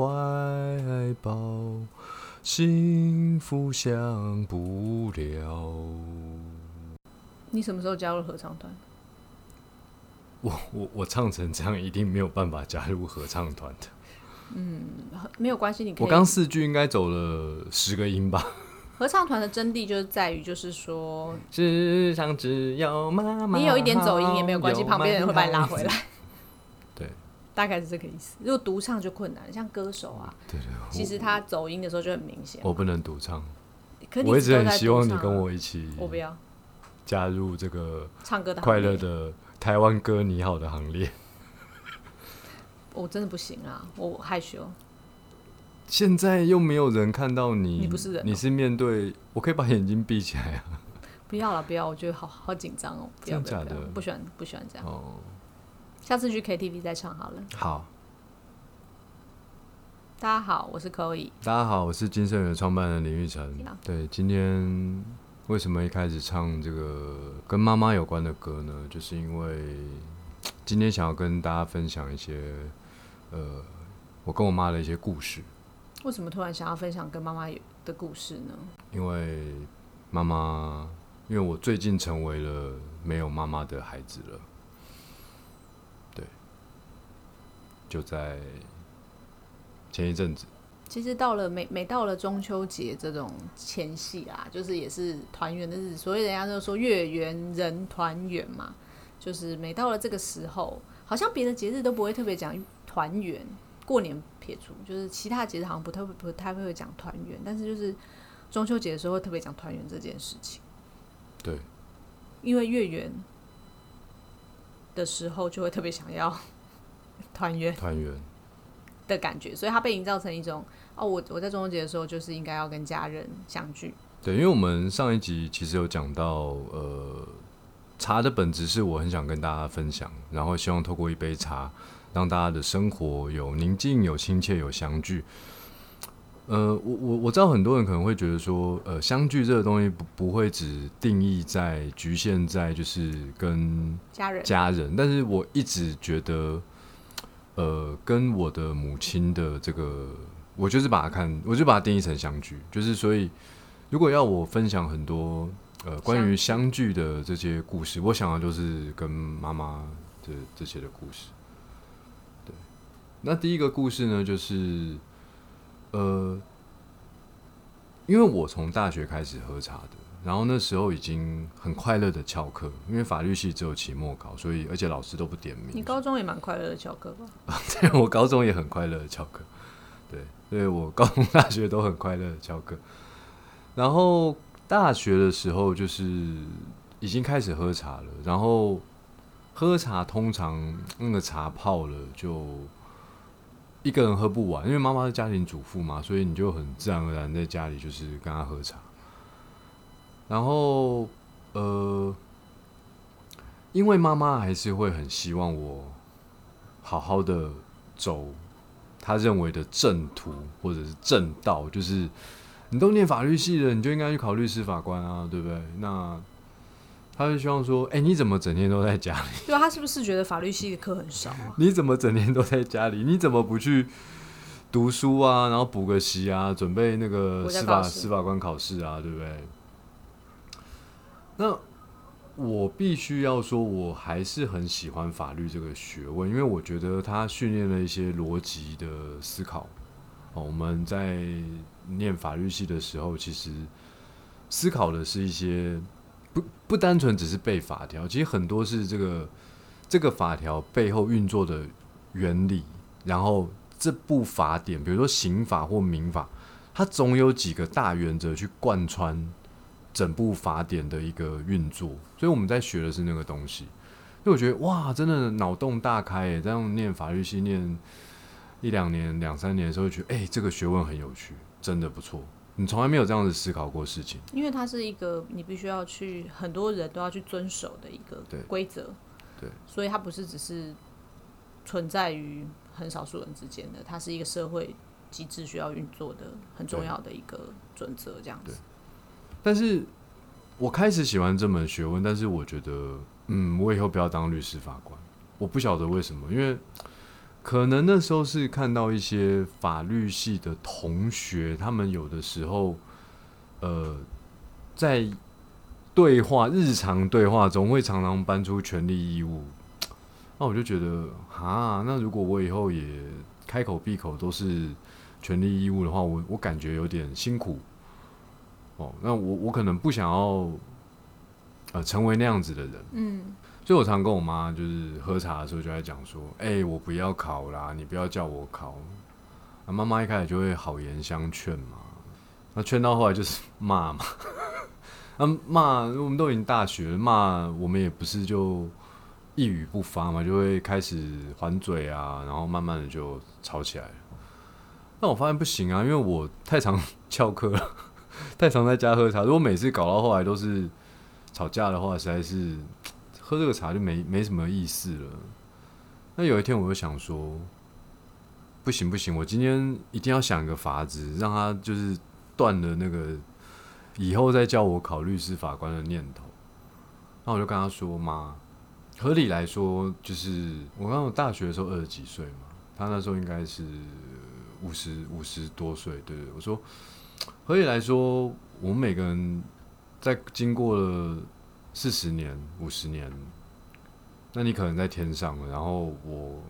怀抱，幸福享不了。你什么时候加入合唱团？我我我唱成这样，一定没有办法加入合唱团的。嗯没有关系，你可以。我刚四句应该走了十个音吧。合唱团的真谛就是在于，就是说，世上只有妈妈。你有一点走音也没有关系，旁边人会把你拉回来。对，大概是这个意思。如果独唱就困难，像歌手啊，对对，其实他走音的时候就很明显。我不能独唱，可我一直很希望你你跟我一起我不要加入这个唱歌的快乐的台湾歌你好的行列。我真的不行啊，我害羞。现在又没有人看到你，你不是人哦你是面对，我可以把眼睛闭起来啊。不要了，不要，我觉得好好紧张哦。不要，不要，真的假的不要不喜欢，不喜欢这样。哦，下次去 KTV 再唱好了。好，大家好，我是 Chloe。大家好，我是金盛源创办人林玉成。对，今天为什么一开始唱这个跟妈妈有关的歌呢？就是因为今天想要跟大家分享一些，呃，我跟我妈的一些故事。为什么突然想要分享跟妈妈有的故事呢？因为妈妈，因为我最近成为了没有妈妈的孩子了。对，就在前一阵子，其实到了每每到了中秋节这种前夕啊，就是也是团圆的日子，所以人家都说月圆人团圆嘛，就是每到了这个时候，好像别的节日都不会特别讲团圆，过年撇除，就是其他节日好像不太不太会讲团圆，但是就是中秋节的时候会特别讲团圆这件事情，对，因为月圆的时候就会特别想要团圆。团圆，的感觉，所以它被营造成一种哦，我我在中秋节的时候就是应该要跟家人相聚，对，因为我们上一集其实有讲到，呃，茶的本质是我很想跟大家分享，然后希望透过一杯茶，让大家的生活有宁静、有亲切、有相聚。呃，我我我知道很多人可能会觉得说，呃，相聚这个东西不不会只定义在局限在就是跟家人家人，但是我一直觉得，呃，跟我的母亲的这个，我就是把它看，我就把它定义成相聚，就是所以，如果要我分享很多呃关于相聚的这些故事，我想的就是跟妈妈的这些的故事。对，那第一个故事呢，就是呃，因为我从大学开始喝茶的，然后那时候已经很快乐的翘课，因为法律系只有期末考，所以而且老师都不点名。你高中也蛮快乐的翘课吧？对我高中也很快乐的翘课，对，所以我高中、大学都很快乐的翘课。然后大学的时候就是已经开始喝茶了，然后喝茶通常那个茶泡了就一个人喝不完，因为妈妈是家庭主妇嘛，所以你就很自然而然在家里就是跟她喝茶。然后呃，因为妈妈还是会很希望我好好的走她认为的正途或者是正道，就是你都念法律系了，你就应该去考律师法官啊，对不对？那他就希望说，哎、你怎么整天都在家里？对啊，他是不是觉得法律系的课很少啊？你怎么整天都在家里？你怎么不去读书啊？然后补个习啊，准备那个司法司法官考试啊，对不对？那我必须要说，我还是很喜欢法律这个学问，因为我觉得它训练了一些逻辑的思考。哦，我们在念法律系的时候，其实思考的是一些不不单纯只是背法条，其实很多是这个这个法条背后运作的原理，然后这部法典，比如说刑法或民法，它总有几个大原则去贯穿整部法典的一个运作，所以我们在学的是那个东西。所以我觉得哇，真的脑洞大开耶！这样念法律系念一两年、两三年的时候，觉得哎、这个学问很有趣，真的不错。你从来没有这样子思考过事情，因为它是一个你必须要去很多人都要去遵守的一个规则，对，所以它不是只是存在于很少数人之间的，它是一个社会机制需要运作的很重要的一个准则，这样子。但是我开始喜欢这门学问，但是我觉得，嗯，我以后不要当律师法官。我不晓得为什么，因为可能那时候是看到一些法律系的同学，他们有的时候，呃，在对话日常对话中会常常搬出权利义务，那我就觉得，哈，那如果我以后也开口闭口都是权利义务的话，我我感觉有点辛苦。哦，那我我可能不想要，呃，成为那样子的人。嗯。所以我常跟我妈就是喝茶的时候就在讲说，哎，我不要考啦，你不要叫我考。那妈妈一开始就会好言相劝嘛，那劝到后来就是 骂嘛，那骂我们都已经大学了，骂我们也不是就一语不发嘛，就会开始还嘴啊，然后慢慢的就吵起来了。那我发现不行啊，因为我太常 翘课了，太常在家喝茶，如果每次搞到后来都是吵架的话，实在是。喝这个茶就没没什么意思了。那有一天我就想说，不行不行，我今天一定要想一个法子，让他就是断了那个以后再叫我考律师法官的念头。那我就跟他说：“妈，合理来说，就是我刚我大学的时候二十几岁嘛，他那时候应该是五十五十多岁，对对？我说，合理来说，我们每个人在经过了。”四十年、五十年，那你可能在天上，然后我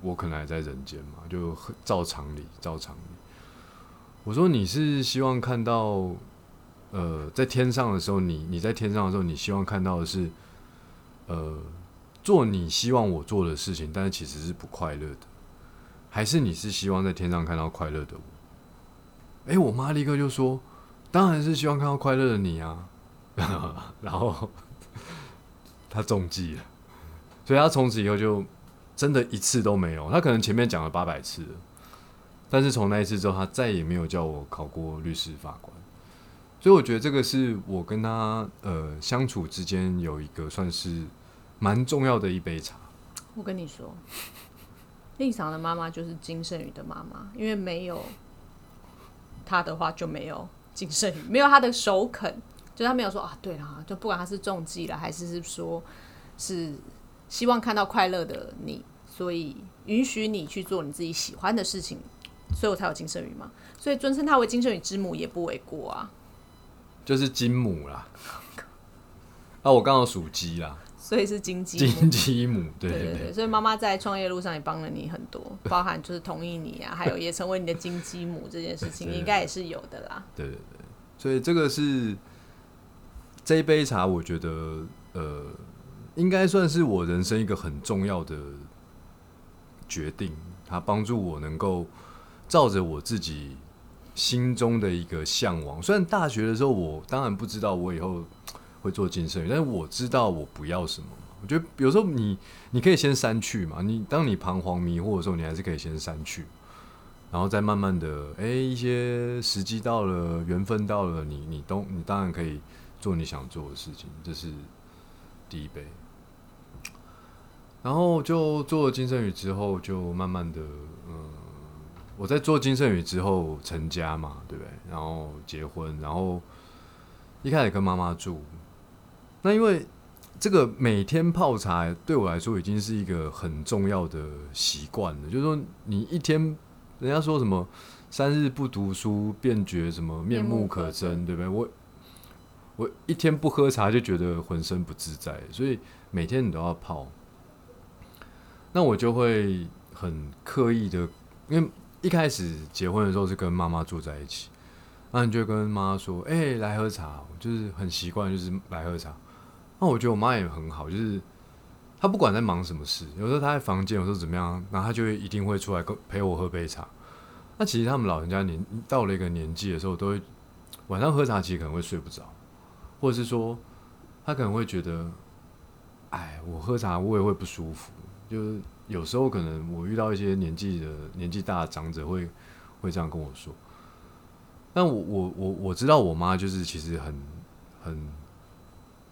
我可能还在人间嘛，就照常理，照常理。我说你是希望看到，呃，在天上的时候，你你在天上的时候，你希望看到的是，呃，做你希望我做的事情，但是其实是不快乐的，还是你是希望在天上看到快乐的我？哎，我妈立刻就说，当然是希望看到快乐的你啊，然后。他中计了，所以他从此以后就真的一次都没有。他可能前面讲了八百次，但是从那一次之后，他再也没有叫我考过律师法官。所以我觉得这个是我跟他呃相处之间有一个算是蛮重要的一杯茶。我跟你说，令赏的妈妈就是金圣宇的妈妈，因为没有他的话就没有金圣宇，没有他的首肯。就他没有说啊，对了，就不管他是中计了，还是是说，是希望看到快乐的你，所以允许你去做你自己喜欢的事情，所以我才有金圣宇嘛。所以尊称他为金圣宇之母也不为过啊。就是金母啦。啊，我刚好属鸡啦，所以是金鸡金鸡母。对对对，所以妈妈在创业路上也帮了你很多，包含就是同意你啊，还有也成为你的金鸡母这件事情，应该也是有的啦。对对对，所以这个是。这一杯茶，我觉得，呃，应该算是我人生一个很重要的决定。它帮助我能够照着我自己心中的一个向往。虽然大学的时候，我当然不知道我以后会做金圣宇，但是我知道我不要什么。我觉得有时候你你可以先删去嘛。你当你彷徨迷惑的时候，你还是可以先删去，然后再慢慢的，哎，一些时机到了，缘分到了，你你都你当然可以。做你想做的事情，这是第一杯。然后就做了金圣宇之后，就慢慢的，嗯，我在做金圣宇之后成家嘛，对不对？然后结婚，然后一开始跟妈妈住。那因为这个每天泡茶对我来说已经是一个很重要的习惯了，就是说你一天，人家说什么三日不读书，便觉什么面目可憎，对不对？我。我一天不喝茶就觉得浑身不自在，所以每天你都要泡。那我就会很刻意的，因为一开始结婚的时候是跟妈妈住在一起，那你就跟妈妈说：“哎，来喝茶。”就是很习惯，就是来喝茶。那我觉得我妈也很好，就是她不管在忙什么事，有时候她在房间，有时候怎么样，然后她就会一定会出来跟陪我喝杯茶。那其实他们老人家年到了一个年纪的时候，都会晚上喝茶，其实可能会睡不着。或者是说，他可能会觉得，哎，我喝茶我也会不舒服。就是有时候可能我遇到一些年纪的年纪大的长者会会这样跟我说。但我我我我知道我妈就是其实很很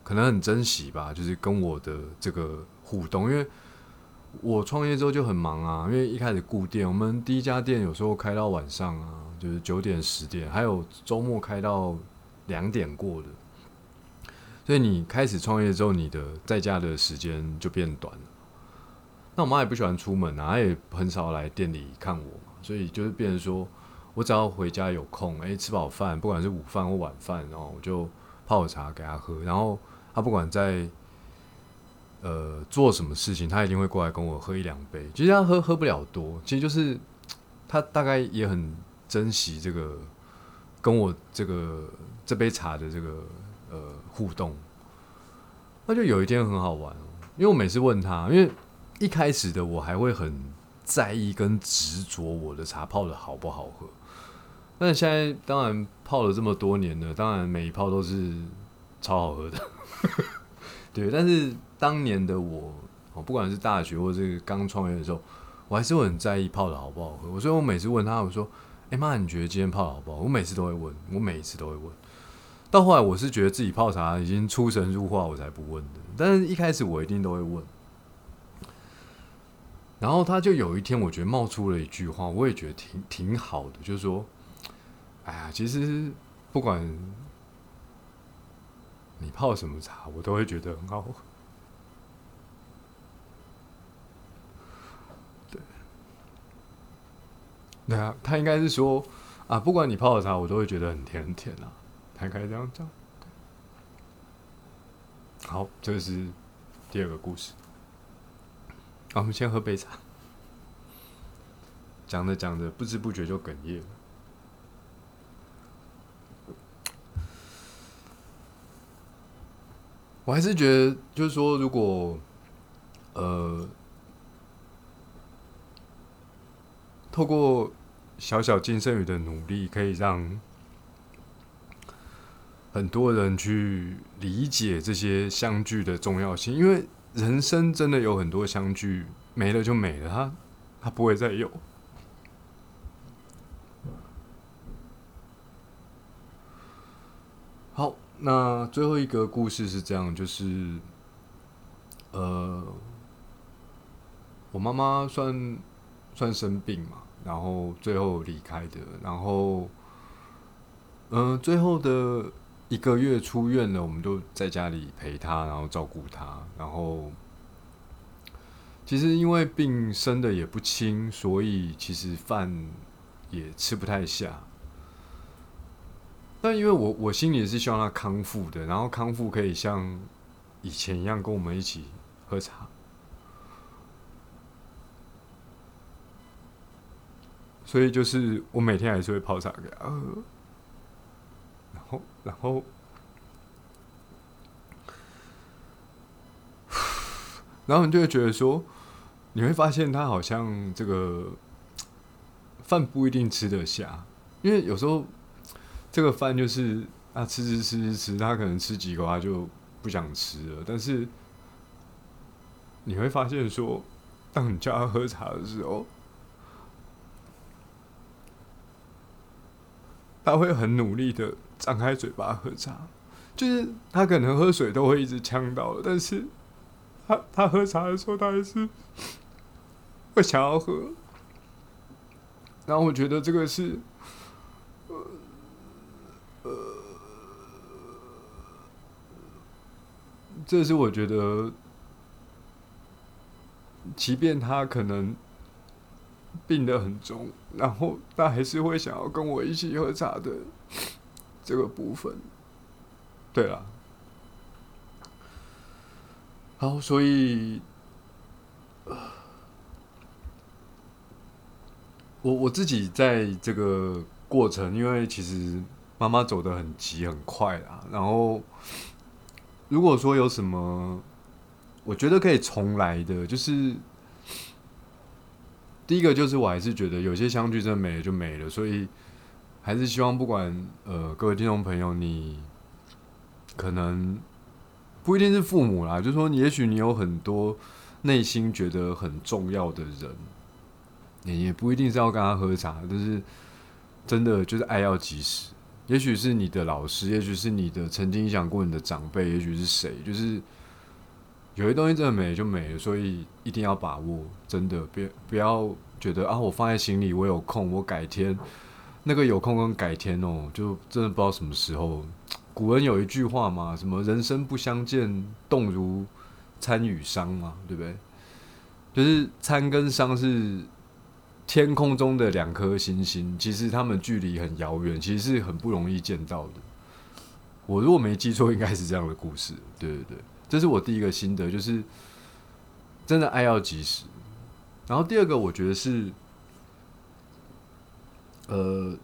可能很珍惜吧，就是跟我的这个互动，因为我创业之后就很忙啊，因为一开始顾店，我们第一家店有时候开到晚上啊，就是九点十点，还有周末开到两点过的。所以你开始创业之后，你的在家的时间就变短了。那我妈也不喜欢出门啊，她也很少来店里看我，所以就是变成说我只要回家有空，诶，吃饱饭，不管是午饭或晚饭，然后我就泡茶给她喝，然后他不管在呃做什么事情，他一定会过来跟我喝一两杯。其实他喝喝不了多，其实就是他大概也很珍惜这个跟我这个这杯茶的这个呃互动。那就有一天很好玩，因为我每次问他，因为一开始的我还会很在意跟执着我的茶泡的好不好喝，但现在当然泡了这么多年了，当然每一泡都是超好喝的，对。但是当年的我，哦，不管是大学或者是刚创业的时候，我还是会很在意泡的好不好喝。所以我每次问他，我说：“哎妈，你觉得今天泡的好不好？”我每次都会问，我每一次都会问。到后来，我是觉得自己泡茶已经出神入化，我才不问的。但是一开始我一定都会问。然后他就有一天，我觉得冒出了一句话，我也觉得挺挺好的，就是说，哎呀，其实不管你泡什么茶，我都会觉得很好喝。对，对啊，他应该是说啊，不管你泡的茶，我都会觉得很甜很甜啊，他应该这样讲。好，这是第二个故事。我们先喝杯茶，讲着讲着，不知不觉就哽咽了。我还是觉得，就是说，如果呃，透过小小金圣宇的努力，可以让很多人去理解这些相聚的重要性，因为。人生真的有很多相聚，没了就没了，他他不会再有。好，那最后一个故事是这样，就是，呃，我妈妈算算生病嘛，然后最后离开的，然后，嗯，最后的。一个月出院了，我们就在家里陪她，然后照顾她。然后，其实因为病生的也不轻，所以其实饭也吃不太下。但因为我我心里是希望他康复的，然后康复可以像以前一样跟我们一起喝茶。所以就是我每天还是会泡茶给他喝。然后，然后你就会觉得说，你会发现他好像这个饭不一定吃得下，因为有时候这个饭就是啊吃吃吃吃吃，他可能吃几口他就不想吃了。但是你会发现说，当你叫他喝茶的时候，他会很努力的。张开嘴巴喝茶，就是他可能喝水都会一直呛到，但是他他喝茶的时候，他还是会想要喝。然后我觉得这个是，呃，这是我觉得，即便他可能病得很重，然后他还是会想要跟我一起喝茶的。这个部分，对了，好，所以，我我自己在这个过程，因为其实妈妈走的很急很快啊，然后如果说有什么，我觉得可以重来的，就是第一个就是我还是觉得有些相聚真的没了就没了，所以。还是希望不管呃各位听众朋友，你可能不一定是父母啦，就说也许你有很多内心觉得很重要的人，你也不一定是要跟他喝茶，就是真的就是爱要及时。也许是你的老师，也许是你的曾经影响过你的长辈，也许是谁，就是有些东西真的没了就没了，所以一定要把握，真的别不要觉得啊，我放在心里，我有空，我改天。那个有空跟改天哦，就真的不知道什么时候古人有一句话嘛，什么人生不相见，动如参与商嘛，对不对？就是参跟商是天空中的两颗星星，其实他们距离很遥远，其实是很不容易见到的。我如果没记错，应该是这样的故事。对对对，这是我第一个心得，就是真的爱要及时。然后第二个，我觉得是，呃，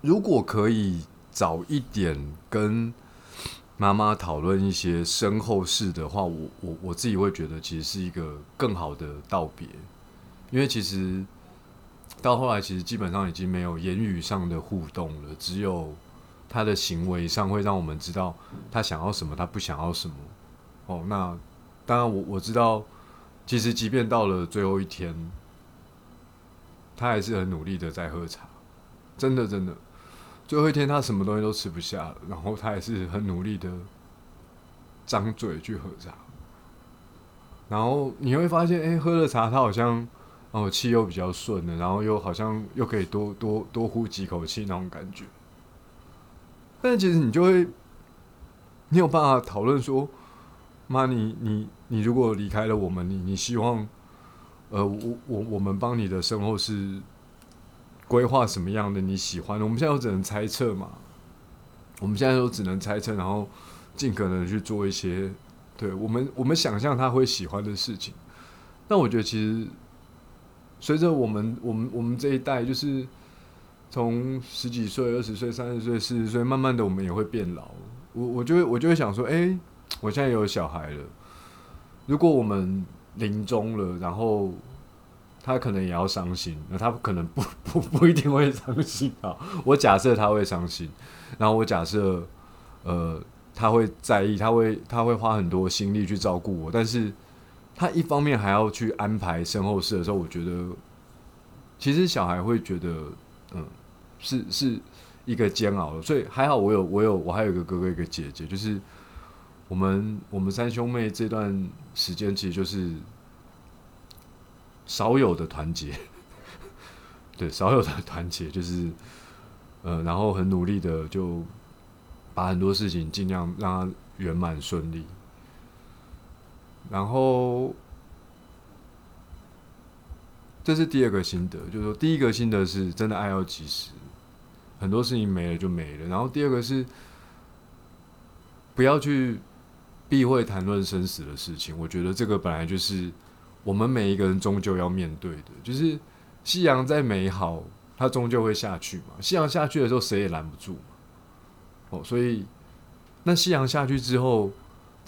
如果可以早一点跟妈妈讨论一些身后事的话，我我我自己会觉得，其实是一个更好的道别。因为其实到后来，其实基本上已经没有言语上的互动了，只有他的行为上会让我们知道他想要什么，他不想要什么。哦，那当然，我我知道。其实，即便到了最后一天，他还是很努力的在喝茶。真的，真的，最后一天他什么东西都吃不下，然后他还是很努力的张嘴去喝茶。然后你会发现，哎，喝了茶，他好像哦气又比较顺的，然后又好像又可以多多多呼几口气那种感觉。但其实你就会，你有办法讨论说。妈，你你你如果离开了我们，你你希望，呃，我我我们帮你的身后是规划什么样的？你喜欢？我们现在都只能猜测嘛。我们现在都只能猜测，然后尽可能去做一些对我们我们想象他会喜欢的事情。那我觉得其实随着我们我们我们这一代，就是从十几岁、二十岁、三十岁、四十岁，慢慢的我们也会变老。我我就会我就会想说，哎。我现在有小孩了，如果我们临终了，然后他可能也要伤心，那他可能不 不不一定会伤心啊。我假设他会伤心，然后我假设呃他会在意，他会他会花很多心力去照顾我，但是他一方面还要去安排身后事的时候，我觉得其实小孩会觉得嗯是是一个煎熬，所以还好我有我有我还有一个哥哥一个姐姐，就是。我们我们三兄妹这段时间其实就是少有的团结，对，少有的团结就是，呃，然后很努力的就把很多事情尽量让它圆满顺利。然后这是第二个心得，就是说第一个心得是真的爱要及时，很多事情没了就没了。然后第二个是不要去。避讳谈论生死的事情，我觉得这个本来就是我们每一个人终究要面对的。就是夕阳再美好，它终究会下去嘛。夕阳下去的时候，谁也拦不住。哦，所以那夕阳下去之后，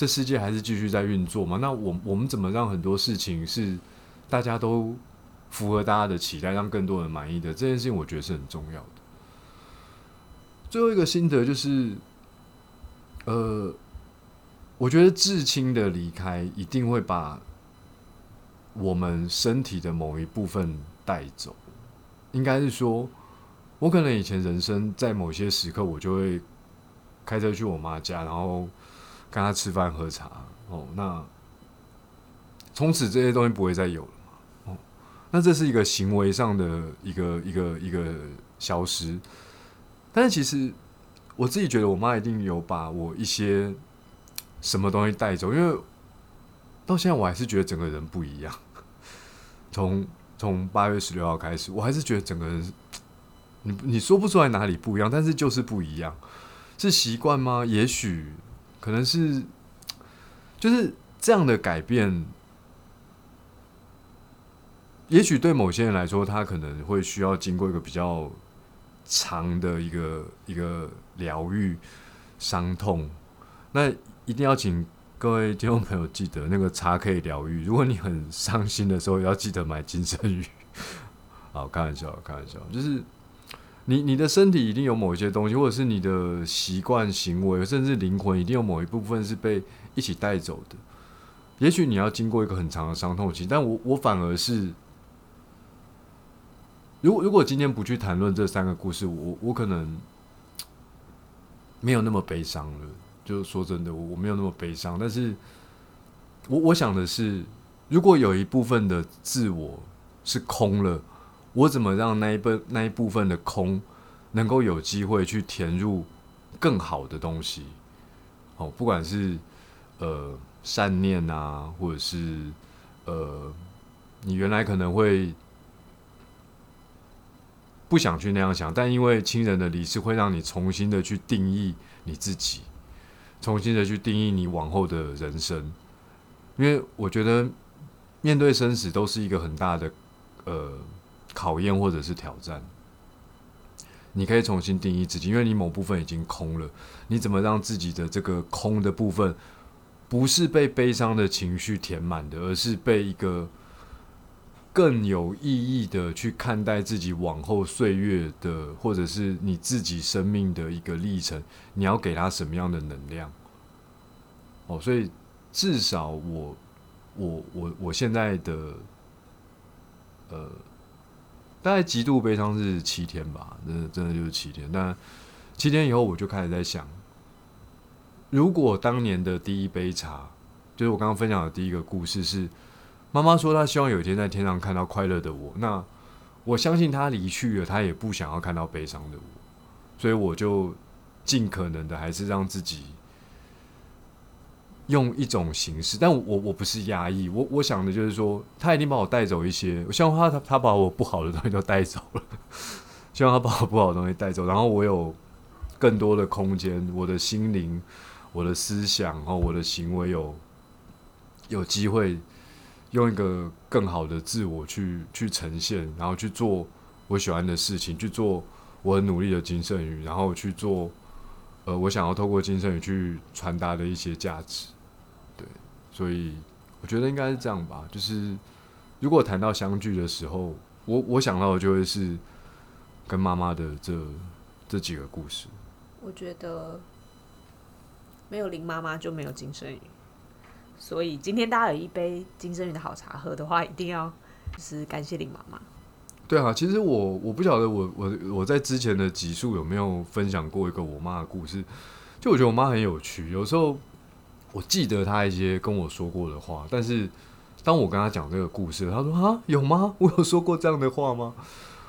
这世界还是继续在运作嘛？那我我们怎么让很多事情是大家都符合大家的期待，让更多人满意的这件事情，我觉得是很重要的。最后一个心得就是，呃。我觉得至亲的离开一定会把我们身体的某一部分带走。应该是说，我可能以前人生在某些时刻，我就会开车去我妈家，然后跟他吃饭喝茶。哦，那从此这些东西不会再有了嘛？哦，那这是一个行为上的一个一个一个消失。但是其实我自己觉得，我妈一定有把我一些。什么东西带走？因为到现在我还是觉得整个人不一样。从从八月十六号开始，我还是觉得整个人，你你说不出来哪里不一样，但是就是不一样。是习惯吗？也许可能是，就是这样的改变。也许对某些人来说，他可能会需要经过一个比较长的一个一个疗愈伤痛。那一定要请各位听众朋友记得，那个茶可以疗愈。如果你很伤心的时候，要记得买金生鱼。好，开玩笑，开玩笑，就是你你的身体一定有某一些东西，或者是你的习惯、行为，甚至灵魂，一定有某一部分是被一起带走的。也许你要经过一个很长的伤痛期，但我我反而是，如果如果今天不去谈论这三个故事，我我可能没有那么悲伤了。就说真的，我我没有那么悲伤，但是我我想的是，如果有一部分的自我是空了，我怎么让那一部那一部分的空能够有机会去填入更好的东西。哦，不管是呃善念啊，或者是呃你原来可能会不想去那样想，但因为亲人的离世，会让你重新的去定义你自己，重新的去定义你往后的人生。因为我觉得面对生死都是一个很大的呃考验或者是挑战。你可以重新定义自己，因为你某部分已经空了。你怎么让自己的这个空的部分，不是被悲伤的情绪填满的，而是被一个更有意义的去看待自己往后岁月的，或者是你自己生命的一个历程？你要给他什么样的能量？哦，所以至少我，我，我，我现在的，呃。大概极度悲伤是七天吧，真的真的就是七天。那七天以后，我就开始在想，如果当年的第一杯茶，就是我刚刚分享的第一个故事，是妈妈说她希望有一天在天上看到快乐的我，那我相信她离去了，她也不想要看到悲伤的我，所以我就尽可能的还是让自己。用一种形式，但我我不是压抑，我我想的就是说，他一定把我带走一些，我希望他他他把我不好的东西都带走了，希望他把我不好的东西带走，然后我有更多的空间，我的心灵、我的思想和我的行为有有机会用一个更好的自我去去呈现，然后去做我喜欢的事情，去做我很努力的金圣宇，然后去做呃我想要透过金圣宇去传达的一些价值。所以我觉得应该是这样吧，就是如果谈到相聚的时候，我我想到的就会是跟妈妈的这这几个故事。我觉得没有林妈妈就没有金生鱼，所以今天大家有一杯金生鱼的好茶喝的话，一定要就是感谢林妈妈。对啊，其实我我不晓得我我我在之前的集数有没有分享过一个我妈的故事，就我觉得我妈很有趣，有时候。我记得他一些跟我说过的话，但是当我跟他讲这个故事，他说：“啊，有吗？我有说过这样的话吗？”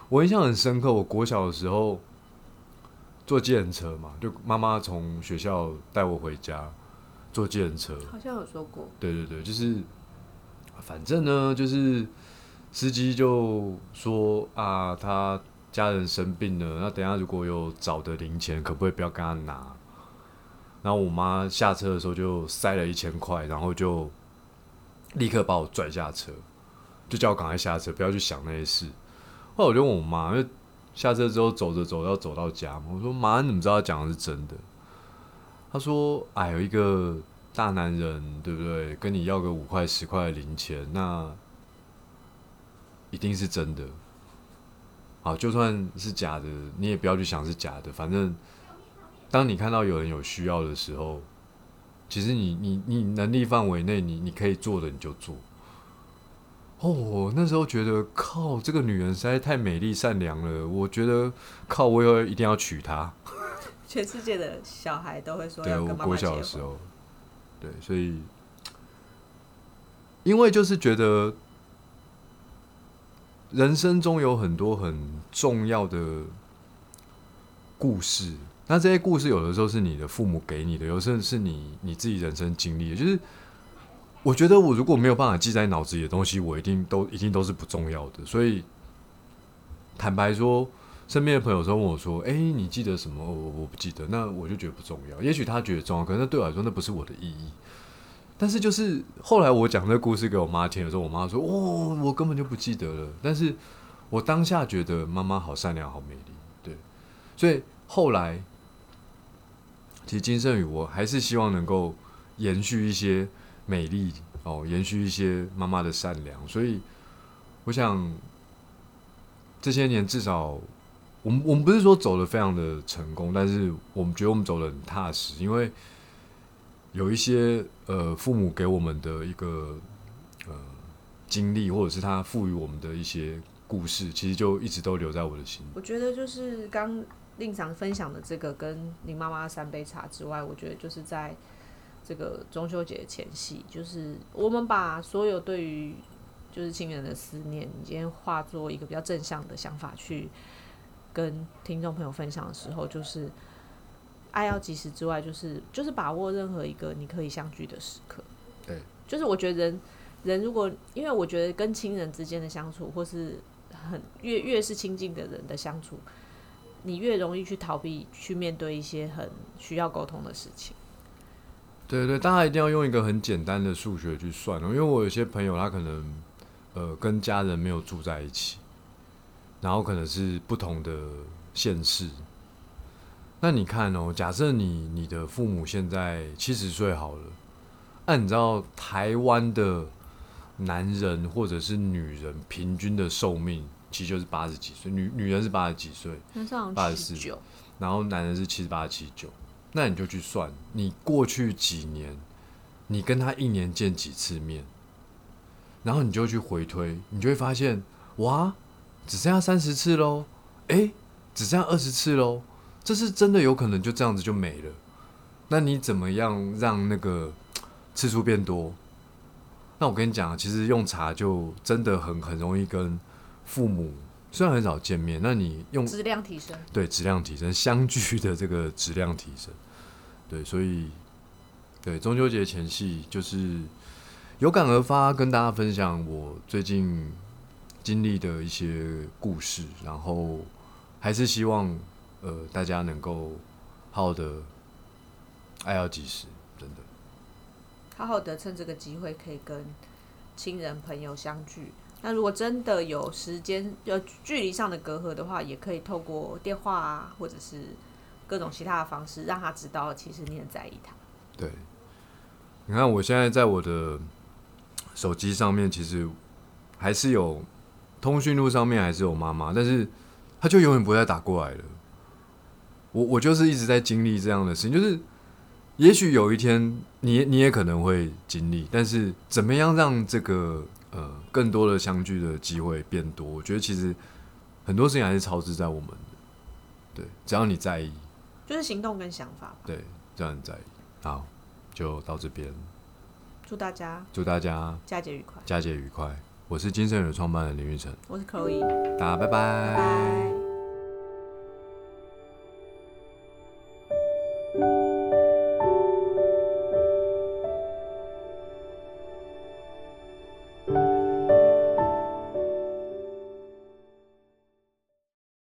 我印象很深刻。我国小的时候坐计程车嘛，就妈妈从学校带我回家坐计程车，好像有说过。对对对，就是反正呢，就是司机就说啊，他家人生病了，那等下如果有找的零钱，可不可以不要跟他拿？然后我妈下车的时候就塞了一千块，然后就立刻把我拽下车，就叫我赶快下车，不要去想那些事。后来我就问我妈，因为下车之后走着走要走到家嘛，我说妈，你怎么知道他讲的是真的？她说：哎，有一个大男人，对不对？跟你要个五块十块的零钱，那一定是真的。好，就算是假的，你也不要去想是假的，反正。当你看到有人有需要的时候，其实你你你能力范围内，你你可以做的你就做。哦，那时候觉得靠，这个女人实在太美丽善良了。我觉得靠，我以一定要娶她。全世界的小孩都会说要跟妈妈结婚。对，所以因为就是觉得人生中有很多很重要的故事。那这些故事有的时候是你的父母给你的，有时候是你你自己人生经历。就是我觉得我如果没有办法记在脑子里的东西，我一定都一定都是不重要的。所以坦白说，身边的朋友说问我说：“哎，你记得什么？”我我不记得，那我就觉得不重要。也许他觉得重要，可是对我来说那不是我的意义。但是就是后来我讲这个故事给我妈听的时候，我妈说：“哦，我根本就不记得了。”但是我当下觉得妈妈好善良，好美丽。对，所以后来。其实金圣宇，我还是希望能够延续一些美丽哦，延续一些妈妈的善良。所以，我想这些年至少，我们我们不是说走的非常的成功，但是我们觉得我们走的很踏实，因为有一些呃父母给我们的一个呃经历，或者是他赋予我们的一些故事，其实就一直都留在我的心。我觉得就是刚。令常分享的这个跟林妈妈三杯茶之外，我觉得就是在这个中秋节前夕，就是我们把所有对于就是亲人的思念，你今天化作一个比较正向的想法去跟听众朋友分享的时候，就是爱要及时之外，就是就是把握任何一个你可以相聚的时刻。对，就是我觉得人人如果因为我觉得跟亲人之间的相处，或是很越越是亲近的人的相处，你越容易去逃避去面对一些很需要沟通的事情。对对，大家一定要用一个很简单的数学去算哦，因为我有些朋友他可能呃跟家人没有住在一起，然后可能是不同的县市。那你看哦，假设你你的父母现在七十岁好了，那你知道台湾的男人或者是女人平均的寿命其实就是八十几岁，女女人是八十几岁，那是好84像十九，然后男人是七十八、七九，那你就去算，你过去几年，你跟他一年见几次面，然后你就去回推，你就会发现，哇，只剩下三十次喽，诶，只剩下二十次喽，这是真的有可能就这样子就没了。那你怎么样让那个次数变多？那我跟你讲，其实用茶就真的很很容易跟父母虽然很少见面，那你用质量提升。对质量提升，相聚的这个质量提升，对，所以对中秋节前夕就是有感而发，跟大家分享我最近经历的一些故事，然后还是希望呃大家能够好好的爱要及时，真的好好的趁这个机会可以跟亲人朋友相聚。那如果真的有时间有距离上的隔阂的话，也可以透过电话啊，或者是各种其他的方式，让他知道其实你很在意他。对。你看我现在在我的手机上面，其实还是有通讯录上面还是有妈妈，但是他就永远不会再打过来了。我我就是一直在经历这样的事情，就是也许有一天你你也可能会经历，但是怎么样让这个呃更多的相聚的机会变多？我觉得其实很多事情还是超支在我们的。对，只要你在意，就是行动跟想法吧。对，只要你在意，好，就到这边。祝大家祝大家佳节愉快！佳节愉快！我是金盛宇创办人林玉成，我是 Chloe，大家拜拜拜拜。